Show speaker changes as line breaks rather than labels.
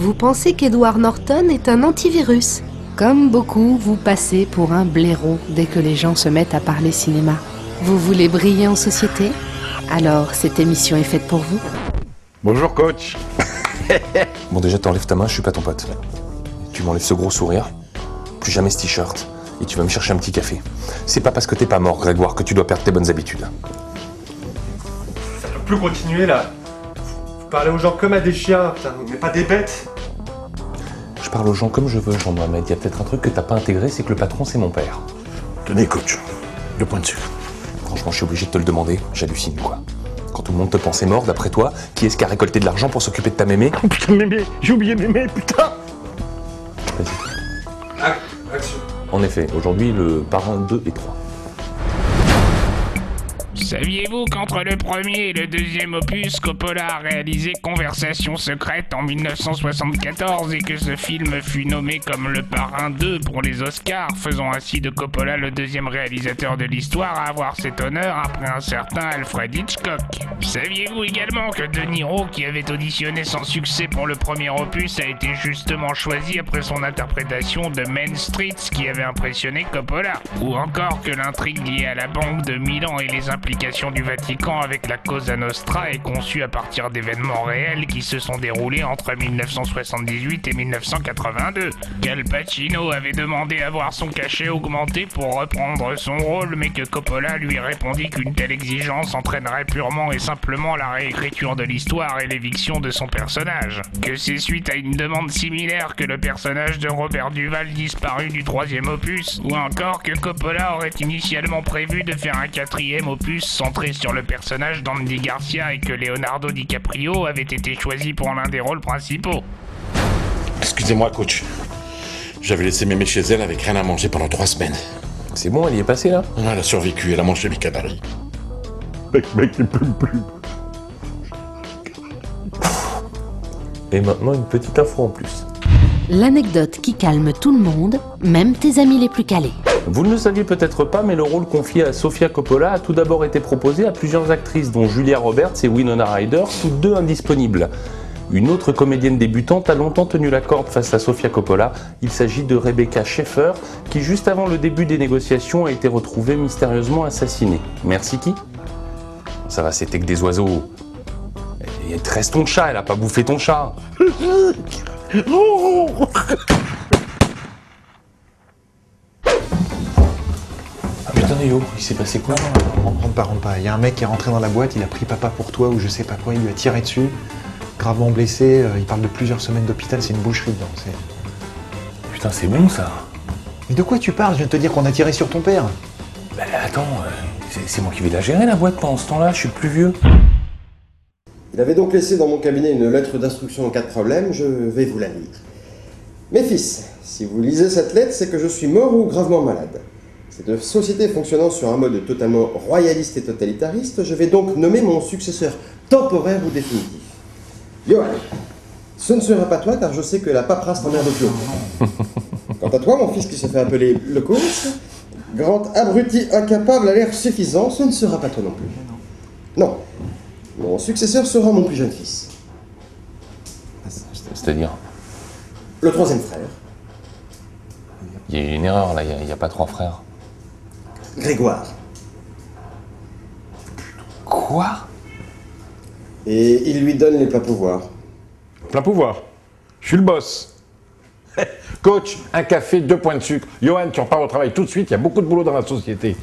Vous pensez qu'Edward Norton est un antivirus Comme beaucoup, vous passez pour un blaireau dès que les gens se mettent à parler cinéma. Vous voulez briller en société? Alors cette émission est faite pour vous
Bonjour coach.
Bon déjà t'enlèves ta main, je suis pas ton pote. Tu m'enlèves ce gros sourire, plus jamais ce t-shirt, et tu vas me chercher un petit café. C'est pas parce que t'es pas mort, Grégoire, que tu dois perdre tes bonnes habitudes.
Ça peut plus continuer là. Vous parlez aux gens comme à des chiens, putain, mais pas des bêtes.
Je parle aux gens comme je veux, Jean-Mohamed. Il y a peut-être un truc que t'as pas intégré, c'est que le patron c'est mon père.
Tenez coach, deux points de sucre.
Franchement, je suis obligé de te le demander, j'hallucine quoi. Quand tout le monde te pensait mort, d'après toi, qui est-ce qui a récolté de l'argent pour s'occuper de ta mémé?
Oh putain mémé, j'ai oublié mémé, putain
Vas-y.
Action.
En effet, aujourd'hui, le parrain 2 et 3.
Saviez-vous qu'entre le premier et le deuxième opus, Coppola a réalisé Conversation secrète en 1974 et que ce film fut nommé comme le parrain 2 pour les Oscars, faisant ainsi de Coppola le deuxième réalisateur de l'histoire à avoir cet honneur après un certain Alfred Hitchcock. Saviez-vous également que De Niro, qui avait auditionné sans succès pour le premier opus, a été justement choisi après son interprétation de Main Streets qui avait impressionné Coppola? Ou encore que l'intrigue liée à la Banque de Milan et les implications du Vatican avec la Cosa Nostra est conçue à partir d'événements réels qui se sont déroulés entre 1978 et 1982. Qu'Al Pacino avait demandé à voir son cachet augmenté pour reprendre son rôle, mais que Coppola lui répondit qu'une telle exigence entraînerait purement et simplement la réécriture de l'histoire et l'éviction de son personnage. Que c'est suite à une demande similaire que le personnage de Robert Duval disparut du troisième opus, ou encore que Coppola aurait initialement prévu de faire un quatrième opus centré sur le personnage d'Andy Garcia et que Leonardo DiCaprio avait été choisi pour l'un des rôles principaux.
Excusez-moi coach. J'avais laissé mémé chez elle avec rien à manger pendant trois semaines.
C'est bon, elle y est passée là?
Elle a survécu, elle a mangé mes canaris. Mec, mec, il peut plus.
Et maintenant, une petite info en plus.
L'anecdote qui calme tout le monde, même tes amis les plus calés.
Vous ne le saviez peut-être pas, mais le rôle confié à Sofia Coppola a tout d'abord été proposé à plusieurs actrices, dont Julia Roberts et Winona Ryder, toutes deux indisponibles. Une autre comédienne débutante a longtemps tenu la corde face à Sofia Coppola. Il s'agit de Rebecca Schaeffer, qui juste avant le début des négociations a été retrouvée mystérieusement assassinée. Merci qui? Ça va, c'était que des oiseaux. Et te reste ton chat, elle a pas bouffé ton chat. Il s'est passé quoi
Rentre pas, rentre pas. Il y a un mec qui est rentré dans la boîte, il a pris papa pour toi ou je sais pas quoi, il lui a tiré dessus, gravement blessé. euh, il parle de plusieurs semaines d'hôpital, c'est une boucherie dedans. c'est-
Putain, c'est bon ça.
Mais de quoi tu parles? Je viens de te dire qu'on a tiré sur ton père.
Bah attends, euh, c'est- moi qui vais la gérer la boîte pendant ce temps-là, je suis plus vieux.
Il avait donc laissé dans mon cabinet une lettre d'instruction en cas de problème, je vais vous la lire. Mes fils, si vous lisez cette lettre, c'est que je suis mort ou gravement malade. Cette société fonctionnant sur un mode totalement royaliste et totalitariste, je vais donc nommer mon successeur temporaire ou définitif. Johan, ce ne sera pas toi car je sais que la paperasse t'emmerde au. Quant à toi, mon fils qui se fait appeler le coach, grand abruti incapable à l'air suffisant, ce ne sera pas toi non plus. Non, mon successeur sera mon plus jeune fils.
C'est-à-dire,
Le troisième frère,
il y a une erreur là, il n'y a, pas trois frères.
Grégoire.
Quoi?
Et il lui donne les pleins pouvoirs.
Plein pouvoir. Je suis le boss. Coach, un café, deux points de sucre. Johan, tu repars au travail tout de suite, il y a beaucoup de boulot dans la société.